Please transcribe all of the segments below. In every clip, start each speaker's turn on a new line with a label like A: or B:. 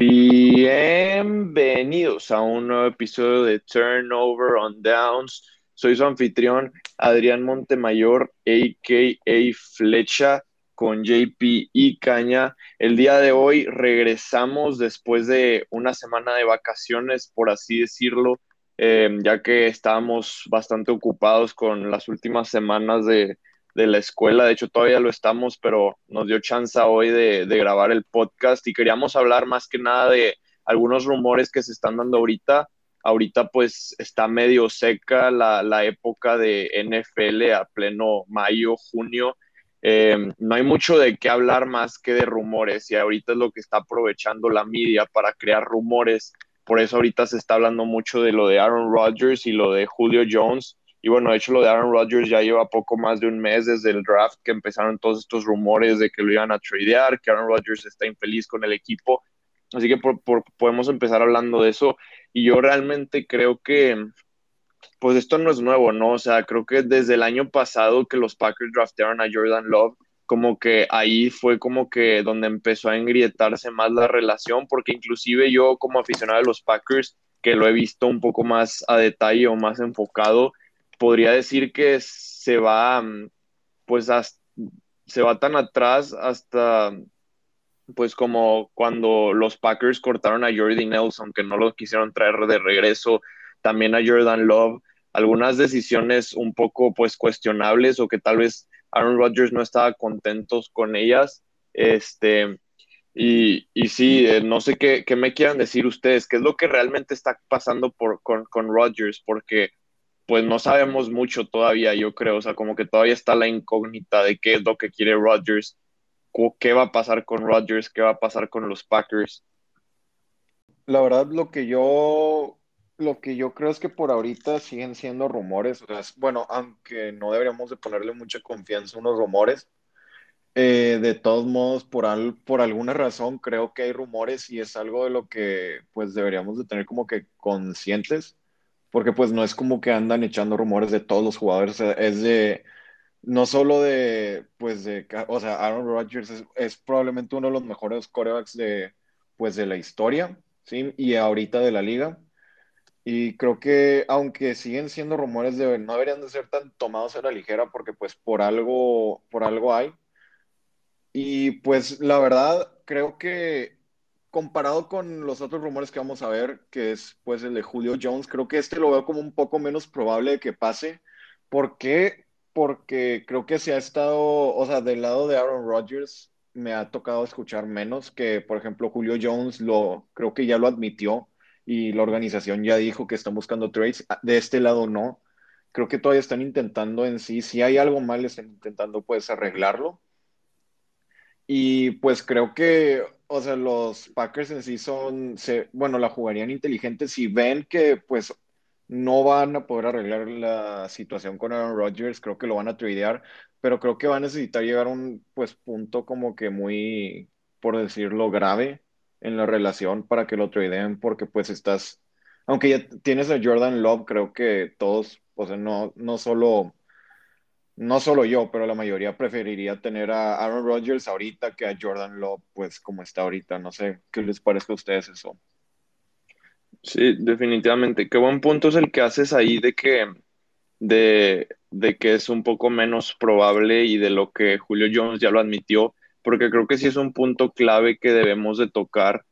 A: Bienvenidos a un nuevo episodio de Turnover on Downs. Soy su anfitrión Adrián Montemayor, a.k.a. Flecha, con JP y Caña. El día de hoy regresamos después de una semana de vacaciones, por así decirlo, eh, ya que estábamos bastante ocupados con las últimas semanas de, de la escuela. De hecho, todavía lo estamos, pero nos dio chance hoy de, grabar el podcast y queríamos hablar más que nada de algunos rumores que se están dando ahorita. Ahorita pues está medio seca la, época de NFL a pleno mayo, junio. Em, no hay mucho de qué hablar más que de rumores y ahorita es lo que está aprovechando la media para crear rumores. Por eso ahorita se está hablando mucho de lo de Aaron Rodgers y lo de Julio Jones y bueno, de hecho lo de Aaron Rodgers ya lleva poco más de un mes desde el draft que empezaron todos estos rumores de que lo iban a tradear, que Aaron Rodgers está infeliz con el equipo. Así que podemos empezar hablando de eso. Y yo realmente creo que, pues esto no es nuevo, ¿no? O sea, creo que desde el año pasado que los Packers draftearon a Jordan Love, como que ahí fue como que donde empezó a engrietarse más la relación, porque inclusive yo como aficionado de los Packers, que lo he visto un poco más a detalle o más enfocado, podría decir que se va, mm, pues, se va tan atrás hasta, pues, como cuando los Packers cortaron a Jordi Nelson, que no lo quisieron traer de regreso, también a Jordan Love, algunas decisiones un poco, pues, cuestionables o que tal vez Aaron Rodgers no estaba contentos con ellas, este, y, y sí, eh, no sé qué, qué, me quieran decir ustedes, qué es lo que realmente está pasando con, con Rodgers, porque pues no sabemos mucho todavía, yo creo, o sea, como que todavía está la incógnita de qué es lo que quiere Rodgers, qué va a pasar con Rodgers, qué va a pasar con los Packers.
B: La verdad, lo que yo, lo que yo creo es que por ahorita siguen siendo rumores, bueno, aunque no deberíamos de ponerle mucha confianza a unos rumores, eh, de todos modos, por, por alguna razón creo que hay rumores y es algo de lo que pues deberíamos de tener como que conscientes porque pues no es como que andan echando rumores de todos los jugadores, es de, no solo de, pues de, o sea, Aaron Rodgers es, probablemente uno de los mejores corebacks de, pues de la historia, ¿sí? Y ahorita de la liga. Y creo que aunque siguen siendo rumores de no deberían de ser tan tomados a la ligera porque pues por algo, por algo hay. Y pues la verdad creo que comparado con los otros rumores que vamos a ver, que es pues el de Julio Jones, creo que este lo veo como un poco menos probable de que pase. ¿Por qué? Porque creo que se ha estado, o sea, del lado de Aaron Rodgers me ha tocado escuchar menos que, por ejemplo, Julio Jones lo creo que ya lo admitió y la organización ya dijo que están buscando trades. De este lado no. Creo que todavía están intentando en sí, si hay algo mal, están intentando pues arreglarlo. Y pues creo que o sea, los Packers en sí son, se, bueno, la jugarían inteligente si ven que pues no van a poder arreglar la situación con Aaron Rodgers, creo que lo van a tradear, pero creo que va a necesitar llegar a un pues punto como que muy, por decirlo, grave en la relación para que lo tradeen, porque pues estás, aunque ya tienes a Jordan Love, creo que todos, o sea, no, no solo no solo yo, pero la mayoría preferiría tener a Aaron Rodgers ahorita que a Jordan Love, pues como está ahorita. No sé qué les parece a ustedes eso.
A: Sí, definitivamente. Qué buen punto es el que haces ahí de que, de, de que es un poco menos probable y de lo que Julio Jones ya lo admitió, porque creo que sí es un punto clave que debemos de tocar,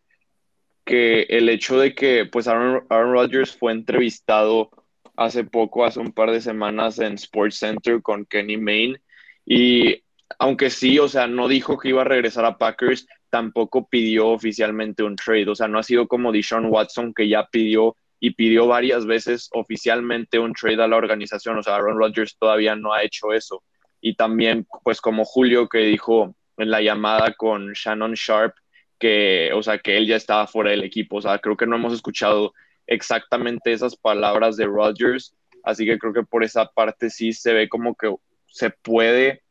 A: que el hecho de que pues Aaron, Aaron Rodgers fue entrevistado hace poco, hace un par de semanas en Sports Center con Kenny Main. Y aunque sí, o sea, no dijo que iba a regresar a Packers, tampoco pidió oficialmente un trade. O sea, no ha sido como Deshaun Watson que ya pidió y pidió varias veces oficialmente un trade a la organización. O sea, Aaron Rodgers todavía no ha hecho eso. Y también, pues como Julio que dijo en la llamada con Shannon Sharp, que, o sea, que él ya estaba fuera del equipo. O sea, creo que no hemos escuchado exactamente esas palabras de Rodgers, así que creo que por esa parte sí se ve como que se puede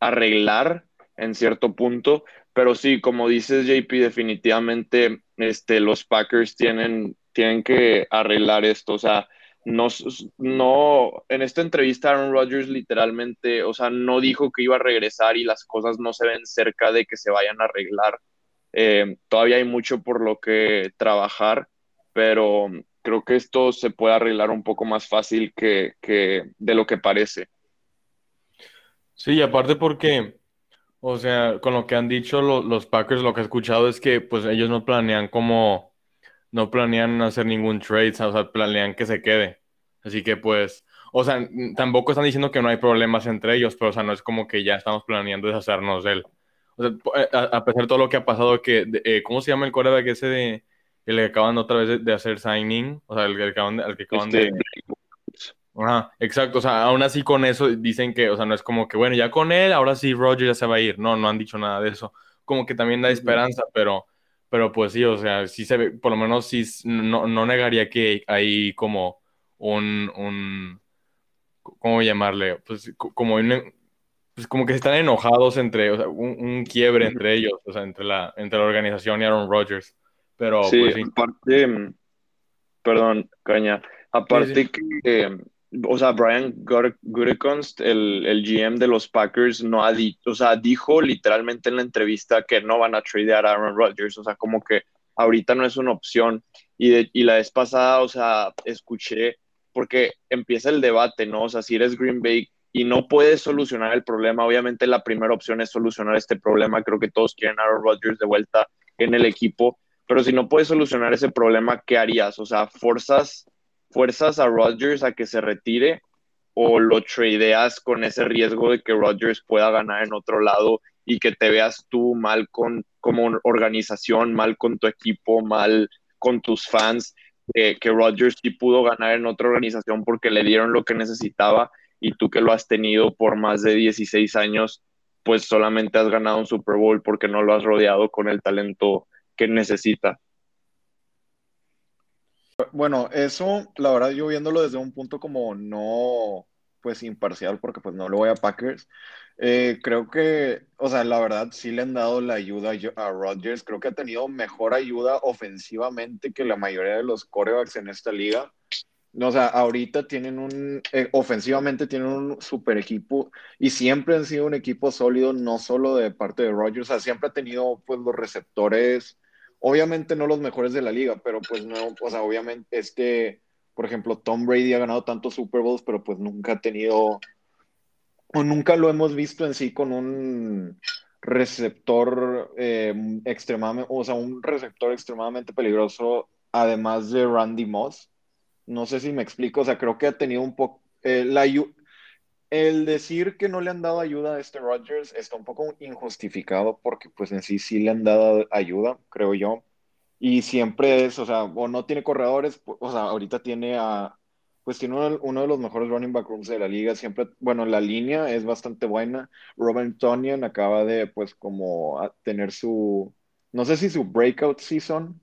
A: arreglar en cierto punto, pero sí, como dices JP, definitivamente este, los Packers tienen, tienen que arreglar esto, o sea, no, no, en esta entrevista Aaron Rodgers literalmente, o sea, no dijo que iba a regresar y las cosas no se ven cerca de que se vayan a arreglar Eh, todavía hay mucho por lo que trabajar, pero creo que esto se puede arreglar un poco más fácil que, de lo que parece.
C: Sí, y aparte porque, o sea, con lo que han dicho los Packers, lo que he escuchado es que pues ellos no planean como, no planean hacer ningún trade, o sea, planean que se quede. Así que pues, o sea, tampoco están diciendo que no hay problemas entre ellos, pero o sea, no es como que ya estamos planeando deshacernos de él. O sea, eh, a, pesar de todo lo que ha pasado, que, eh, ¿cómo se llama el coreback ese de, el que acaban otra vez de, hacer signing? O sea, el, que acaban, de, el que acaban de... Este, Ajá, exacto, o sea, aún así con eso dicen que, o sea, no es como que, bueno, ya con él, ahora sí Roger ya se va a ir, no, no han dicho nada de eso, como que también da esperanza, pero, pero pues sí, o sea, sí se ve, por lo menos sí, no, no negaría que hay como un, un, ¿cómo llamarle? Pues como pues como que están enojados entre, o sea, un, quiebre entre ellos, o sea, entre la, entre la organización y Aaron Rodgers. Pero,
A: sí, pues, aparte, perdón, Caña, aparte que, o sea, Brian Gutekunst, el, el, GM de los Packers, no ha dicho, o sea, dijo literalmente en la entrevista que no van a tradear a Aaron Rodgers, o sea, como que ahorita no es una opción. Y, de, y la vez pasada, o sea, escuché, porque empieza el debate, ¿no? O sea, si eres Green Bay y no puedes solucionar el problema. Obviamente la primera opción es solucionar este problema. Creo que todos quieren a Aaron Rodgers de vuelta en el equipo, pero si no puedes solucionar ese problema, ¿qué harías? O sea, ¿fuerzas, fuerzas a Rodgers a que se retire o lo tradeas con ese riesgo de que Rodgers pueda ganar en otro lado y que te veas tú mal con como organización, mal con tu equipo, mal con tus fans, que Rodgers sí pudo ganar en otra organización porque le dieron lo que necesitaba y tú que lo has tenido por más de 16 años, pues solamente has ganado un Super Bowl porque no lo has rodeado con el talento que necesita.
B: Bueno, eso, la verdad, yo viéndolo desde un punto como no, pues imparcial, porque pues no lo voy a Packers, eh, creo que, o sea, la verdad sí le han dado la ayuda a Rodgers, creo que ha tenido mejor ayuda ofensivamente que la mayoría de los corebacks en esta liga. O sea, ahorita tienen un, eh, ofensivamente tienen un super equipo y siempre han sido un equipo sólido, no solo de parte de Rodgers, o sea, siempre ha tenido pues los receptores, obviamente no los mejores de la liga, pero pues no, o sea, obviamente este, por ejemplo, Tom Brady ha ganado tantos Super Bowls, pero pues nunca ha tenido, o nunca lo hemos visto en sí con un receptor eh, extremadamente, o sea, un receptor extremadamente peligroso, además de Randy Moss. No sé si me explico, o sea, creo que ha tenido un poco... Eh, el decir que no le han dado ayuda a este Rodgers está un poco injustificado porque pues en sí sí le han dado ayuda, creo yo. Y siempre es, o sea, o no tiene corredores, o sea, ahorita tiene a, pues tiene uno, de los mejores running back rooms de la liga, siempre, bueno, la línea es bastante buena. Robert Tonian acaba de, pues, como tener su, no sé si su breakout season,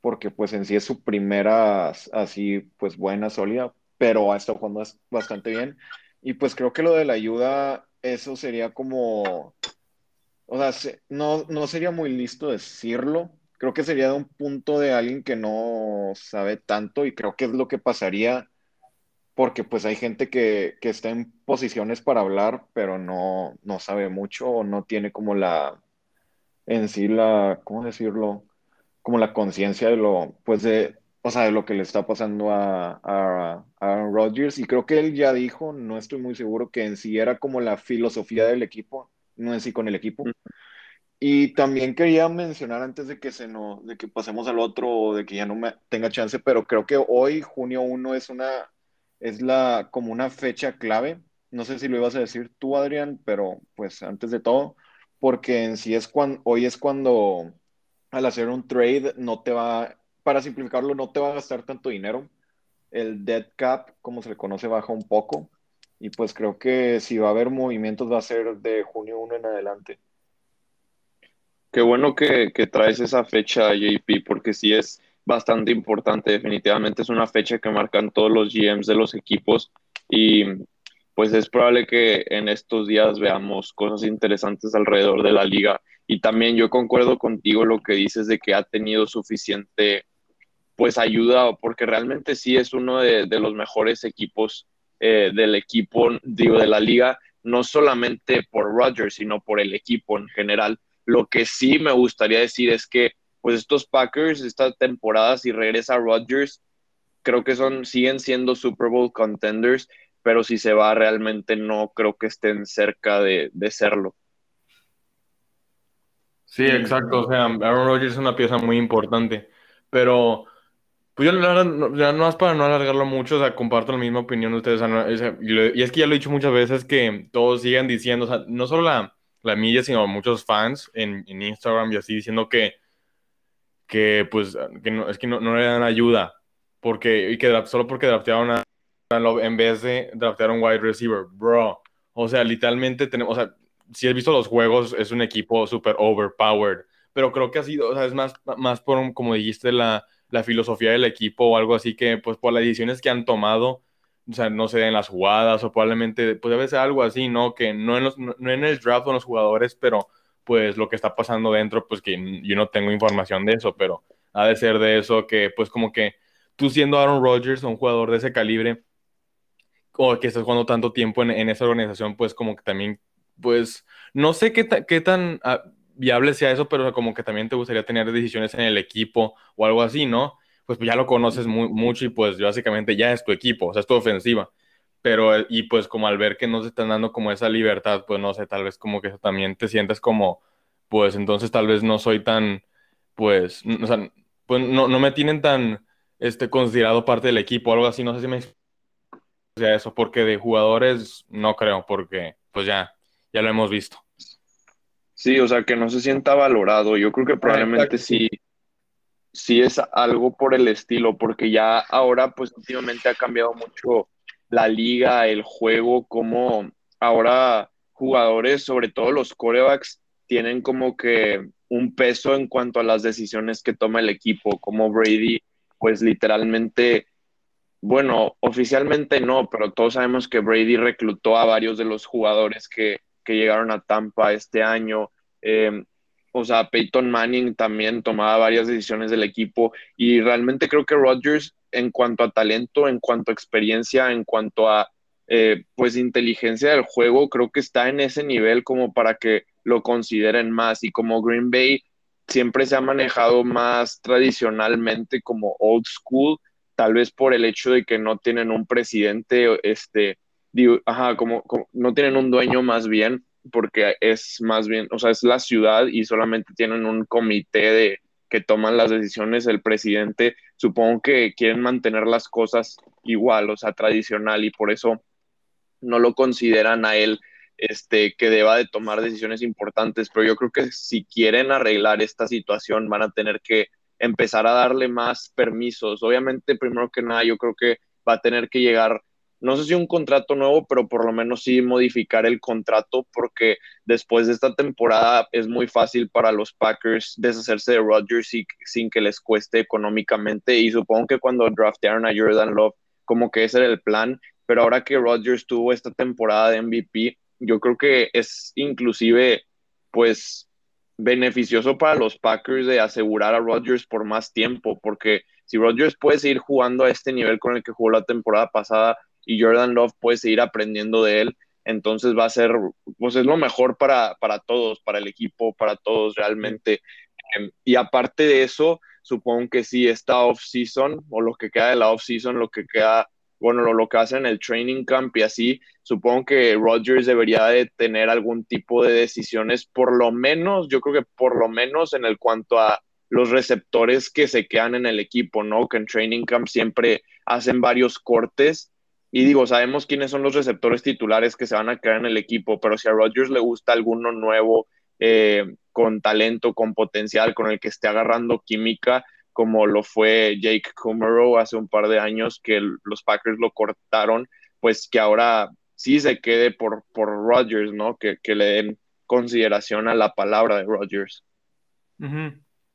B: porque pues en sí es su primera así pues buena, sólida, pero ha estado jugando bastante bien. Y pues creo que lo de la ayuda, eso sería como, o sea, no, no sería muy listo decirlo. Creo que sería de un punto de alguien que no sabe tanto y creo que es lo que pasaría porque pues hay gente que, que está en posiciones para hablar, pero no, no sabe mucho o no tiene como la, en sí la, ¿cómo decirlo? como la conciencia de lo, pues de, o sea, de lo que le está pasando a, a, Aaron Rodgers. Y creo que él ya dijo, no estoy muy seguro, que en sí era como la filosofía del equipo, no en sí con el equipo. Y también quería mencionar antes de que se no, de que pasemos al otro o de que ya no me tenga chance, pero creo que hoy, junio 1, es una, es la, como una fecha clave. No sé si lo ibas a decir tú, Adrián, pero pues antes de todo, porque en sí es cuando, hoy es cuando al hacer un trade no te va, para simplificarlo, no te va a gastar tanto dinero. El dead cap, como se le conoce, baja un poco. Y pues creo que si va a haber movimientos va a ser de junio 1 en adelante.
A: Qué bueno que, que traes esa fecha, JP, porque sí es bastante importante. Definitivamente es una fecha que marcan todos los GMs de los equipos y pues es probable que en estos días veamos cosas interesantes alrededor de la liga. Y también yo concuerdo contigo lo que dices de que ha tenido suficiente pues ayuda, porque realmente sí es uno de, los mejores equipos eh, del equipo, digo, de la liga, no solamente por Rodgers, sino por el equipo en general. Lo que sí me gustaría decir es que, pues estos Packers, esta temporada, si regresa Rodgers, creo que son, siguen siendo Super Bowl contenders, pero si se va realmente no creo que estén cerca de, de serlo.
C: Sí, exacto. O sea, Aaron Rodgers es una pieza muy importante. Pero, pues yo la verdad, no, ya no más para no alargarlo mucho, o sea, comparto la misma opinión de ustedes. o sea, no- y, es que ya lo he dicho muchas veces que todos siguen diciendo, o sea, no solo la, la media, sino muchos fans en, en Instagram y así diciendo que, que pues, que no, es que no, no le dan ayuda. Porque, y que draft- solo porque draftearon a en vez de draftear a un wide receiver, bro. O sea, literalmente tenemos, o sea, si has visto los juegos, es un equipo súper overpowered, pero creo que ha sido, o sea, es más, más por, como dijiste, la, la filosofía del equipo o algo así que, pues, por las decisiones que han tomado, o sea, no sé, en las jugadas o probablemente, pues, debe ser algo así, ¿no? Que no en, los- no, no en el draft o en los jugadores, pero, pues, lo que está pasando dentro, pues, que yo no tengo información de eso, pero ha de ser de eso que, pues, como que tú siendo Aaron Rodgers, un jugador de ese calibre, o que estás jugando tanto tiempo en, en esa organización, pues como que también, pues, no sé qué, ta- qué tan ah, viable sea eso, pero como que también te gustaría tener decisiones en el equipo o algo así, ¿no? Pues, pues ya lo conoces mu- mucho y pues básicamente ya es tu equipo, o sea, es tu ofensiva. Pero, eh, y pues como al ver que no se están dando como esa libertad, pues no sé, tal vez como que también te sientes como, pues entonces tal vez no soy tan, pues, o sea, pues no, no me tienen tan, este, considerado parte del equipo o algo así, no sé si me sea eso, porque de jugadores no creo, porque pues ya, ya lo hemos visto.
A: Sí, o sea, que no se sienta valorado. Yo creo que probablemente
C: exacto.
A: sí, sí es algo por el estilo, porque ya ahora, pues últimamente ha cambiado mucho la liga, el juego, como ahora jugadores, sobre todo los corebacks, tienen como que un peso en cuanto a las decisiones que toma el equipo, como Brady, pues literalmente, bueno, oficialmente no, pero todos sabemos que Brady reclutó a varios de los jugadores que, que llegaron a Tampa este año. Eh, o sea, Peyton Manning también tomaba varias decisiones del equipo y realmente creo que Rodgers en cuanto a talento, en cuanto a experiencia, en cuanto a eh, pues inteligencia del juego, creo que está en ese nivel como para que lo consideren más y como Green Bay siempre se ha manejado más tradicionalmente como old school, tal vez por el hecho de que no tienen un presidente, este, ajá, como, como no tienen un dueño más bien, porque es más bien, o sea, es la ciudad y solamente tienen un comité de que toman las decisiones, el presidente, supongo que quieren mantener las cosas igual, o sea, tradicional, y por eso no lo consideran a él este, que deba de tomar decisiones importantes, pero yo creo que si quieren arreglar esta situación van a tener que empezar a darle más permisos. Obviamente, primero que nada, yo creo que va a tener que llegar no sé si un contrato nuevo, pero por lo menos sí modificar el contrato, porque después de esta temporada es muy fácil para los Packers deshacerse de Rodgers sin, que les cueste económicamente. Y supongo que cuando draftearon a Jordan Love, como que ese era el plan, pero ahora que Rodgers tuvo esta temporada de MVP, yo creo que es inclusive, pues, beneficioso para los Packers de asegurar a Rodgers por más tiempo, porque si Rodgers puede seguir jugando a este nivel con el que jugó la temporada pasada, y Jordan Love puede seguir aprendiendo de él, entonces va a ser, pues es lo mejor para, para todos, para el equipo, para todos realmente. Sí. y aparte de eso, supongo que sí, esta off-season o lo que queda de la off-season, lo que queda, bueno, lo, lo que hacen en el training camp y así, supongo que Rodgers debería de tener algún tipo de decisiones, por lo menos, yo creo que por lo menos en el cuanto a los receptores que se quedan en el equipo, ¿no? Que en training camp siempre hacen varios cortes y digo, sabemos quiénes son los receptores titulares que se van a quedar en el equipo, pero si a Rodgers le gusta alguno nuevo, eh, con talento, con potencial, con el que esté agarrando química, como lo fue Jake Kummerow hace un par de años, que los Packers lo cortaron, pues que ahora sí se quede por, por Rodgers, ¿no? Que, le den consideración a la palabra de Rodgers.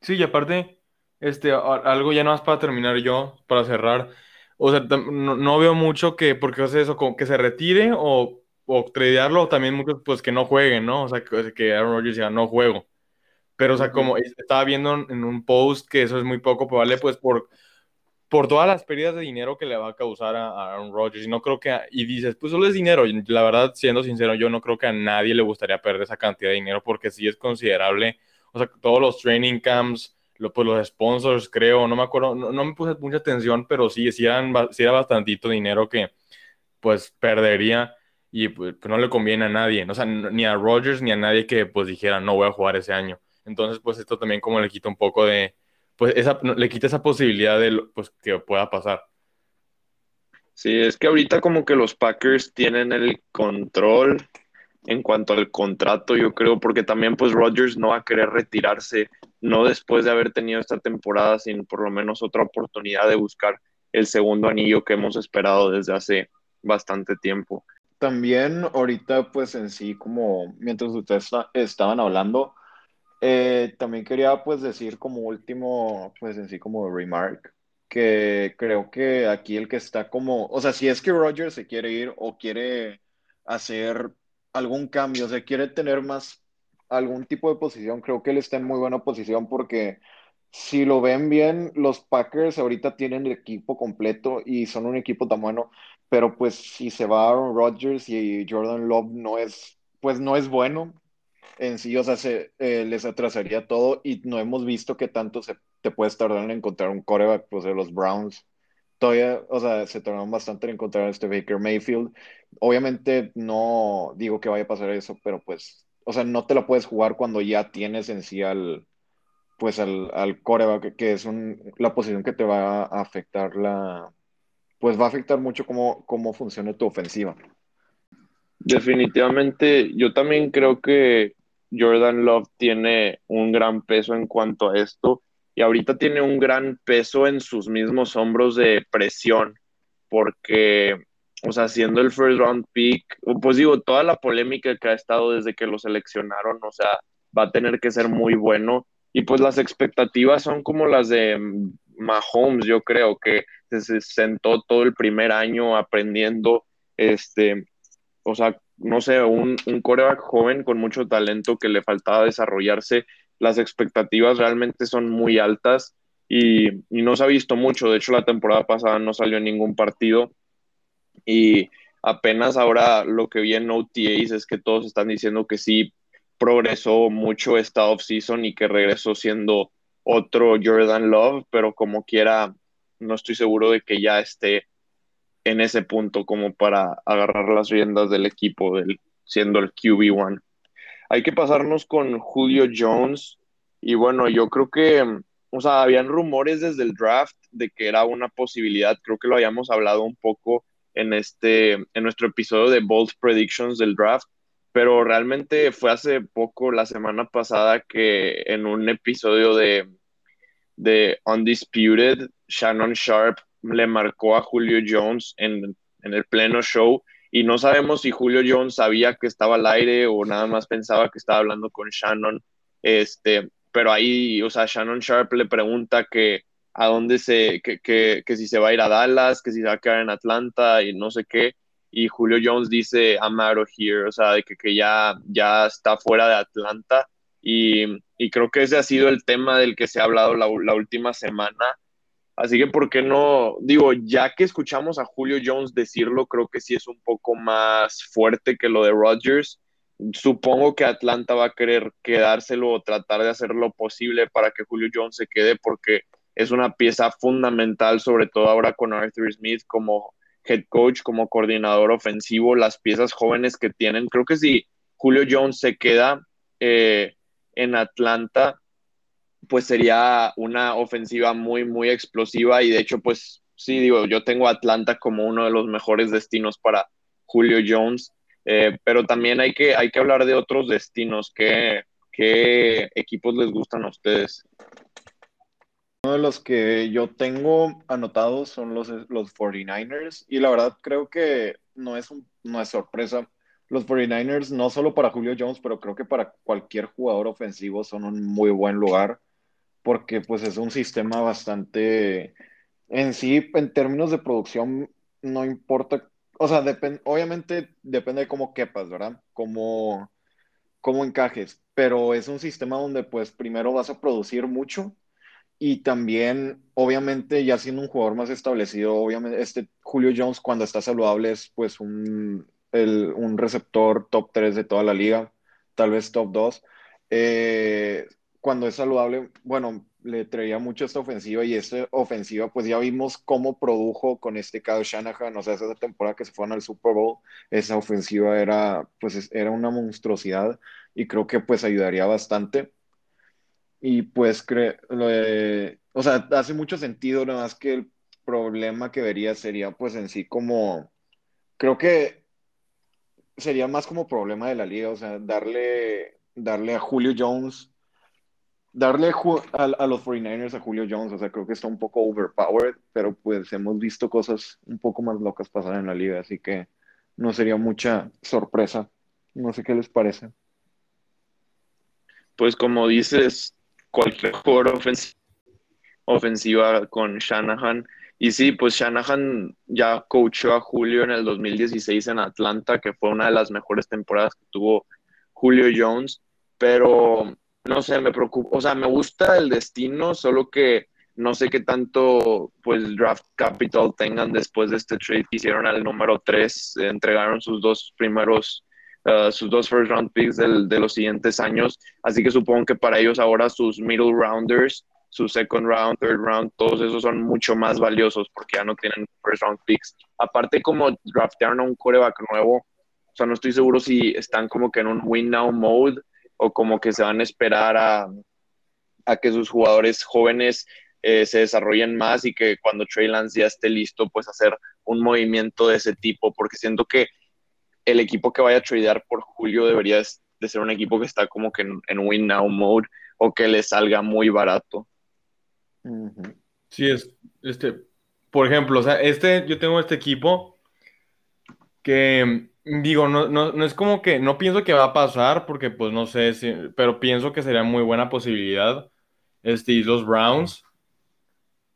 C: Sí, y aparte, este, algo ya más para terminar yo, para cerrar. O sea, no, no, veo mucho que, porque hace eso, como que se retire o, o tradearlo, o también muchos, pues que no jueguen, ¿no? O sea, que, que Aaron Rodgers diga, no juego. Pero, o sea, como estaba viendo en un post que eso es muy poco probable, pues por, por todas las pérdidas de dinero que le va a causar a, Aaron Rodgers. Y no creo que, y dices, pues solo es dinero. Y la verdad, siendo sincero, yo no creo que a nadie le gustaría perder esa cantidad de dinero porque sí es considerable. O sea, todos los training camps, lo, pues los sponsors, creo, no me acuerdo, no, me puse mucha atención, pero sí, sí, eran, sí era bastantito dinero que pues perdería y pues, no le conviene a nadie, o sea, ni a Rodgers ni a nadie que pues dijera no voy a jugar ese año. Entonces, pues esto también como le quita un poco de, pues esa, le quita esa posibilidad de pues, que pueda pasar.
A: Sí, es que ahorita como que los Packers tienen el control en cuanto al contrato, yo creo, porque también pues Rodgers no va a querer retirarse, no después de haber tenido esta temporada, sin por lo menos otra oportunidad de buscar el segundo anillo que hemos esperado desde hace bastante tiempo.
B: También ahorita pues en sí, como mientras ustedes estaban hablando, eh, también quería pues decir como último, pues en sí como remark, que creo que aquí el que está como, o sea, si es que Roger se quiere ir o quiere hacer algún cambio, o sea, quiere tener más algún tipo de posición, creo que él está en muy buena posición porque si lo ven bien, los Packers ahorita tienen el equipo completo y son un equipo tan bueno, pero pues si se va Aaron Rodgers y Jordan Love no es, pues no es bueno, en sí, o sea, se, eh, les atrasaría todo y no hemos visto que tanto se te puedes tardar en encontrar un coreback, pues de los Browns. Todavía, o sea, se tardaron bastante en encontrar a este Baker Mayfield. Obviamente no digo que vaya a pasar eso, pero pues, o sea, no te la puedes jugar cuando ya tienes en sí al, pues al, al coreback, que es un, la posición que te va a afectar la, pues va a afectar mucho cómo, cómo funciona tu ofensiva.
A: Definitivamente, yo también creo que Jordan Love tiene un gran peso en cuanto a esto y ahorita tiene un gran peso en sus mismos hombros de presión porque, o sea, siendo el first round pick, pues digo, toda la polémica que ha estado desde que lo seleccionaron, o sea, va a tener que ser muy bueno. Y pues las expectativas son como las de Mahomes, yo creo que se sentó todo el primer año aprendiendo, este, o sea, no sé, un, un coreback joven con mucho talento que le faltaba desarrollarse, las expectativas realmente son muy altas y, no se ha visto mucho. De hecho, la temporada pasada no salió ningún partido y apenas ahora lo que vi en OTAs es que todos están diciendo que sí progresó mucho esta offseason y que regresó siendo otro Jordan Love, pero como quiera, no estoy seguro de que ya esté en ese punto como para agarrar las riendas del equipo, del, siendo el QB1. Hay que pasarnos con Julio Jones. Y bueno, yo creo que, o sea, habían rumores desde el draft de que era una posibilidad, creo que lo habíamos hablado un poco en este, en nuestro episodio de Bold Predictions del draft, pero realmente fue hace poco, la semana pasada, que en un episodio de, de Undisputed, Shannon Sharp le marcó a Julio Jones en, el pleno show y no sabemos si Julio Jones sabía que estaba al aire o nada más pensaba que estaba hablando con Shannon, este, pero ahí, o sea, Shannon Sharp le pregunta que a dónde se, que, que, que si se va a ir a Dallas, que si se va a quedar en Atlanta y no sé qué, y Julio Jones dice, I'm out of here, o sea, de que, que ya, ya está fuera de Atlanta, y, y, creo que ese ha sido el tema del que se ha hablado la, la última semana, Así que, ¿por qué no? Digo, ya que escuchamos a Julio Jones decirlo, creo que sí es un poco más fuerte que lo de Rodgers. Supongo que Atlanta va a querer quedárselo o tratar de hacer lo posible para que Julio Jones se quede porque es una pieza fundamental, sobre todo ahora con Arthur Smith como head coach, como coordinador ofensivo, las piezas jóvenes que tienen. Creo que si Julio Jones se queda eh, en Atlanta, pues sería una ofensiva muy, muy explosiva y de hecho, pues sí, digo, yo tengo Atlanta como uno de los mejores destinos para Julio Jones, eh, pero también hay que, hay que hablar de otros destinos. ¿Qué, ¿Qué equipos les gustan a ustedes?
B: Uno de los que yo tengo anotados son los, los 49ers y la verdad creo que no es, un, no es sorpresa. Los 49ers, no solo para Julio Jones, pero creo que para cualquier jugador ofensivo son un muy buen lugar porque pues es un sistema bastante, en sí, en términos de producción, no importa, o sea, obviamente depende de cómo quepas, ¿verdad? Cómo, cómo encajes, pero es un sistema donde pues primero vas a producir mucho y también, obviamente, ya siendo un jugador más establecido, obviamente, este Julio Jones cuando está saludable es pues un, un receptor top 3 de toda la liga, tal vez top 2. Eh, cuando es saludable, bueno, le traía mucho esta ofensiva y esta ofensiva, pues ya vimos cómo produjo con este Kyle Shanahan, o sea, esa temporada que se fueron al Super Bowl, esa ofensiva era, pues, era una monstruosidad y creo que pues ayudaría bastante. Y pues, creo, o sea, hace mucho sentido, nada más que el problema que vería sería pues en sí como, creo que sería más como problema de la liga, o sea, darle, darle a Julio Jones darle a, los 49ers a Julio Jones, o sea, creo que está un poco overpowered, pero pues hemos visto cosas un poco más locas pasar en la liga, así que no sería mucha sorpresa. No sé qué les parece.
A: Pues como dices, cualquier ofensiva con Shanahan. Y sí, pues Shanahan ya coachó a Julio en el 2016 en Atlanta, que fue una de las mejores temporadas que tuvo Julio Jones, pero no sé, me preocupa, o sea, me gusta el destino, solo que no sé qué tanto pues draft capital tengan después de este trade que hicieron al número 3, entregaron sus dos primeros, uh, sus dos first round picks de los siguientes años, así que supongo que para ellos ahora sus middle rounders, su second round, third round, todos esos son mucho más valiosos porque ya no tienen first round picks. Aparte como draftearon a un coreback nuevo, o sea, no estoy seguro si están como que en un win now mode o como que se van a esperar a, que sus jugadores jóvenes eh, se desarrollen más y que cuando Trey Lance ya esté listo, pues hacer un movimiento de ese tipo, porque siento que el equipo que vaya a tradear por Julio debería de ser un equipo que está como que en, win now mode o que le salga muy barato.
C: Sí, es, este, por ejemplo, o sea, este, yo tengo este equipo que Digo, no, no, no es como que, no pienso que va a pasar, porque pues no sé, si, pero pienso que sería muy buena posibilidad, este, los Browns.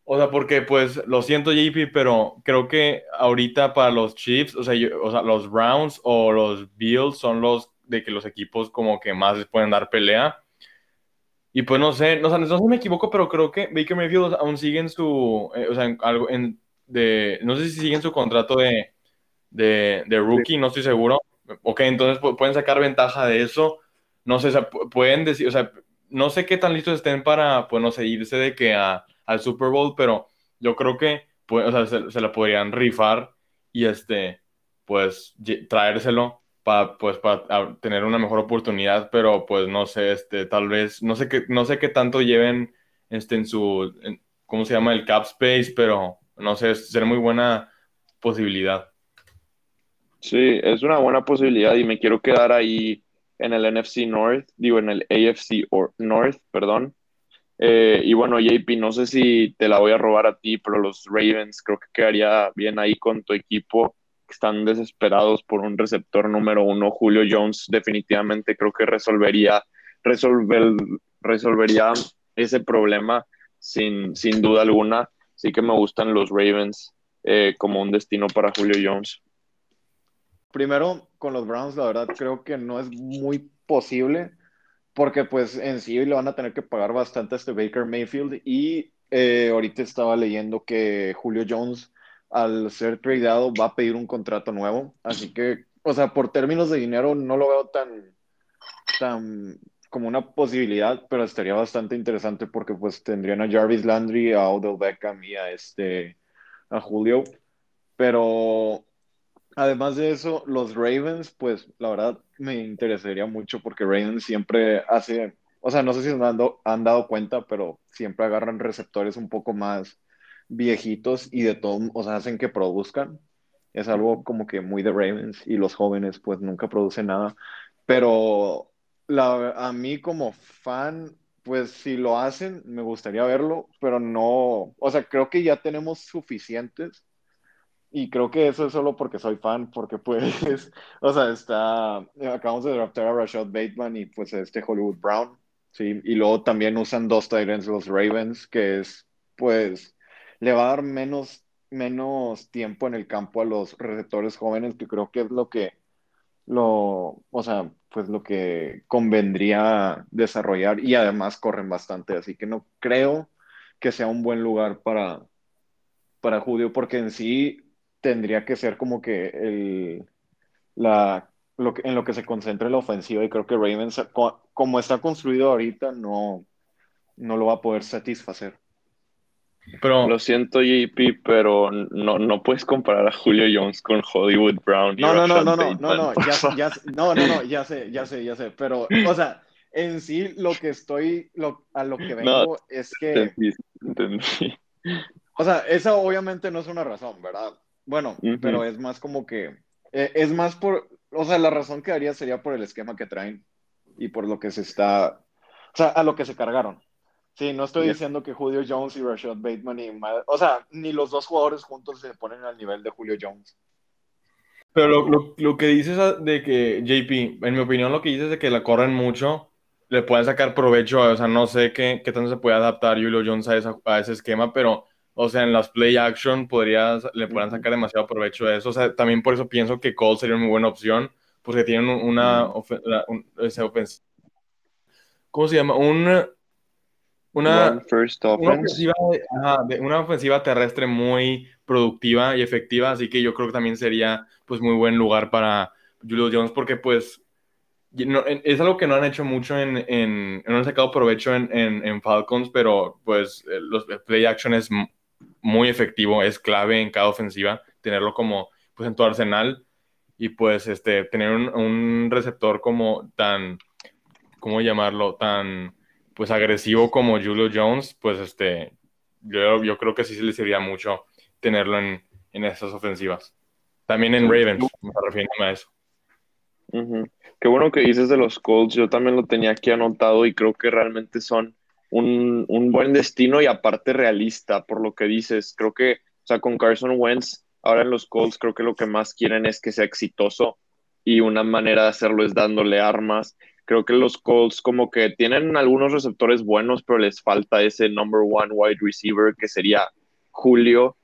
C: O sea, porque pues lo siento JP, pero creo que ahorita para los Chiefs, o sea, o sea, los Browns o los Bills son los de que los equipos como que más les pueden dar pelea. Y pues no sé, no, sé, no sé si me equivoco, pero creo que Baker Mayfield aún sigue su, eh, o sea, algo en, de, no sé si sigue en su contrato de de, rookie, no estoy seguro. Ok, entonces pueden sacar ventaja de eso. No sé, pueden decir, o sea, no sé qué tan listos estén para, pues no sé, irse de que a, al Super Bowl, pero yo creo que pues, o sea, se, la podrían rifar y este, pues traérselo para, pues, para tener una mejor oportunidad, pero pues no sé, este, tal vez, no sé qué, no sé qué tanto lleven este, en su, ¿cómo se llama? El cap space, pero no sé, sería muy buena posibilidad.
A: Sí, es una buena posibilidad y me quiero quedar ahí en el NFC North, digo en el AFC North, perdón. Eh, y bueno, JP, no sé si te la voy a robar a ti, pero los Ravens creo que quedaría bien ahí con tu equipo. Están desesperados por un receptor número uno. Julio Jones definitivamente creo que resolvería, resolver, resolvería ese problema sin, sin duda alguna. Sí que me gustan los Ravens eh, como un destino para Julio Jones.
B: Primero, con los Browns, la verdad creo que no es muy posible, porque pues en sí le van a tener que pagar bastante a este Baker Mayfield y eh, ahorita estaba leyendo que Julio Jones al ser tradeado va a pedir un contrato nuevo, así que, o sea, por términos de dinero no lo veo tan, tan como una posibilidad, pero estaría bastante interesante porque pues tendrían a Jarvis Landry, a Odell Beckham y a este, a Julio, pero Además de eso, los Ravens, pues la verdad me interesaría mucho porque Ravens siempre hace, o sea, no sé si han dado, han dado cuenta, pero siempre agarran receptores un poco más viejitos y de todo, o sea, hacen que produzcan. Es algo como que muy de Ravens y los jóvenes pues nunca producen nada. Pero la, a mí como fan, pues si lo hacen, me gustaría verlo, pero no, o sea, creo que ya tenemos suficientes y creo que eso es solo porque soy fan, porque pues, o sea, está, acabamos de draftar a Rashad Bateman y pues este Hollywood Brown, ¿sí? Y luego también usan dos Tyrants los Ravens, que es, pues, le va a dar menos, menos tiempo en el campo a los receptores jóvenes, que creo que es lo que, lo, o sea, pues lo que convendría desarrollar y además corren bastante, así que no creo que sea un buen lugar para, para Julio, porque en sí tendría que ser como que el, la, lo que, en lo que se concentre la ofensiva y creo que Ravens, como está construido ahorita, no, no lo va a poder satisfacer.
A: Pero, Lo siento, JP, pero no, no puedes comparar a Julio Jones con Hollywood Brown.
B: no, no, no, no, no, no, no, ya, ya, no, no, no, ya sé, ya sé, ya sé, pero, o sea, en sí lo que estoy, lo, a lo que vengo es que... Entendí, O sea, esa obviamente no es una razón, ¿verdad? Bueno, pero es más como que, eh, es más por, o sea, la razón que daría sería por el esquema que traen y por lo que se está, o sea, a lo que se cargaron. Sí, no estoy diciendo que Julio Jones y Rashad Bateman, y, o sea, ni los dos jugadores juntos se ponen al nivel de Julio Jones.
C: Pero lo, lo, que dices de que, JP, en mi opinión, lo que dices de que la corren mucho, le pueden sacar provecho, o sea, no sé qué, qué tanto se puede adaptar Julio Jones a, a ese esquema, pero, o sea, en las play action podrías, le puedan sacar demasiado provecho de eso, o sea, también por eso pienso que Cole sería una muy buena opción, porque tienen una, ¿cómo se llama? Un una, una, ofensiva, terrestre muy productiva y efectiva, así que yo creo que también sería pues muy buen lugar para Julio Jones porque pues es algo que no han hecho mucho en, en no han sacado provecho en, en, Falcons, pero pues eh, los play action es muy efectivo, es clave en cada ofensiva, tenerlo como pues en tu arsenal y pues este tener un, un receptor como tan, ¿cómo llamarlo? Tan pues agresivo como Julio Jones, pues este, yo, yo creo que sí se le serviría mucho tenerlo en, en esas ofensivas. También en Ravens, me refiero a eso.
A: Qué bueno que dices de los Colts, yo también lo tenía aquí anotado y creo que realmente son un, un, buen destino y aparte realista por lo que dices. Creo que, o sea, con Carson Wentz, ahora en los Colts creo que lo que más quieren es que sea exitoso y una manera de hacerlo es dándole armas Creo que los Colts como que tienen algunos receptores buenos, pero les falta ese number one wide receiver que sería Julio.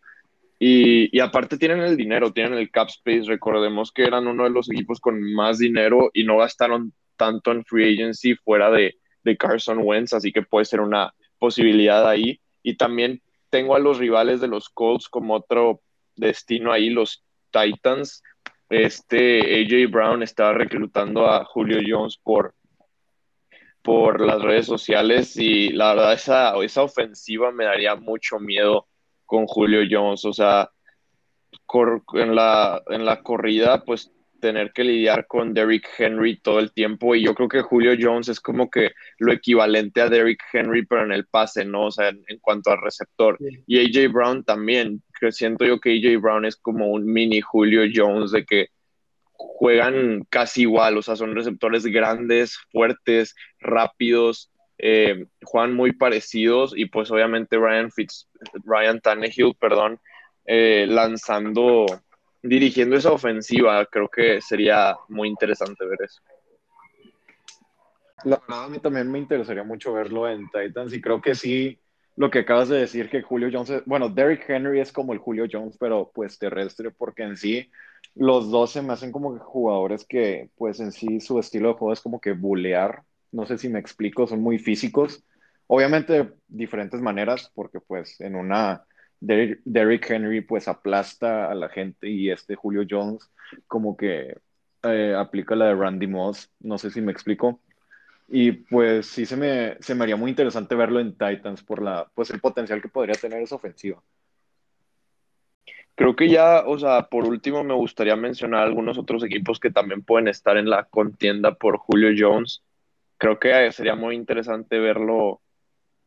A: Y, y, aparte tienen el dinero, tienen el cap space. Recordemos que eran uno de los equipos con más dinero y no gastaron tanto en free agency fuera de, de Carson Wentz, así que puede ser una posibilidad ahí. Y también tengo a los rivales de los Colts como otro destino ahí, los Titans este AJ Brown estaba reclutando a Julio Jones por, por las redes sociales y la verdad esa, esa ofensiva me daría mucho miedo con Julio Jones, o sea, en, la, en la corrida pues tener que lidiar con Derrick Henry todo el tiempo y yo creo que Julio Jones es como que lo equivalente a Derrick Henry pero en el pase, ¿no? O sea, en, cuanto al receptor. Y AJ Brown también, que siento yo que AJ Brown es como un mini Julio Jones de que juegan casi igual, o sea, son receptores grandes, fuertes, rápidos, eh, juegan muy parecidos y pues obviamente Ryan Fitz, Ryan Tannehill, perdón, eh, lanzando dirigiendo esa ofensiva, creo que sería muy interesante ver eso.
B: La verdad, a mí también me interesaría mucho verlo en Titans y creo que sí, lo que acabas de decir, que Julio Jones, bueno, Derrick Henry es como el Julio Jones, pero pues terrestre, porque en sí los dos se me hacen como jugadores que pues en sí su estilo de juego es como que bulear, no sé si me explico, son muy físicos, obviamente diferentes maneras, porque pues en una Derrick Henry pues aplasta a la gente y este Julio Jones como que eh, aplica la de Randy Moss, no sé si me explico. Y pues sí se me, se me haría muy interesante verlo en Titans por la, pues el potencial que podría tener esa ofensiva.
A: Creo que ya, o sea, por último me gustaría mencionar algunos otros equipos que también pueden estar en la contienda por Julio Jones. Creo que sería muy interesante verlo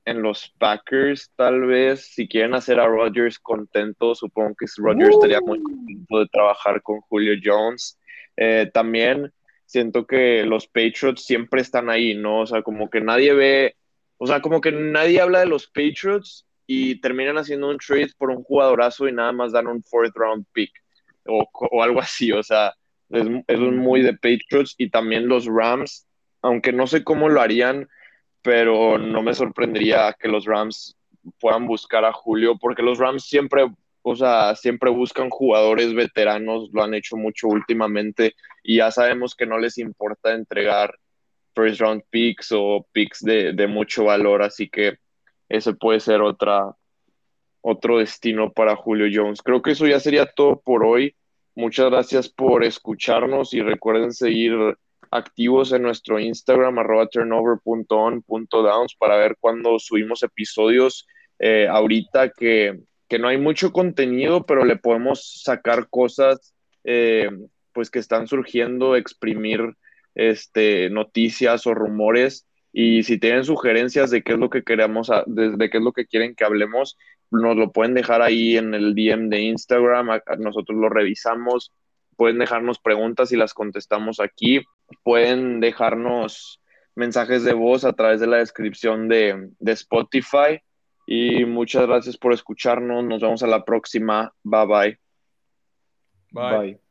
A: en los Packers, tal vez, si quieren hacer a Rodgers contento, supongo que Rodgers estaría muy contento de trabajar con Julio Jones. Eh, también siento que los Patriots siempre están ahí, ¿no? O sea, como que nadie ve, o sea, como que nadie habla de los Patriots y terminan haciendo un trade por un jugadorazo y nada más dan un fourth round pick o, o algo así, o sea, es, es muy de Patriots y también los Rams, aunque no sé cómo lo harían pero no me sorprendería que los Rams puedan buscar a Julio, porque los Rams siempre, o sea, siempre buscan jugadores veteranos, lo han hecho mucho últimamente, y ya sabemos que no les importa entregar first round picks o picks de, mucho valor, así que ese puede ser otra, otro destino para Julio Jones. Creo que eso ya sería todo por hoy. Muchas gracias por escucharnos y recuerden seguir activos en nuestro Instagram, arroba turnover.on.downs para ver cuando subimos episodios. Eh, ahorita que, que, no hay mucho contenido, pero le podemos sacar cosas eh, pues que están surgiendo, exprimir este, noticias o rumores. Y si tienen sugerencias de qué es lo que queremos, de, qué es lo que quieren que hablemos, nos lo pueden dejar ahí en el DM de Instagram, nosotros lo revisamos, pueden dejarnos preguntas y las contestamos aquí, pueden dejarnos mensajes de voz a través de la descripción de, Spotify y muchas gracias por escucharnos, nos vemos a la próxima, bye.
C: Bye. bye.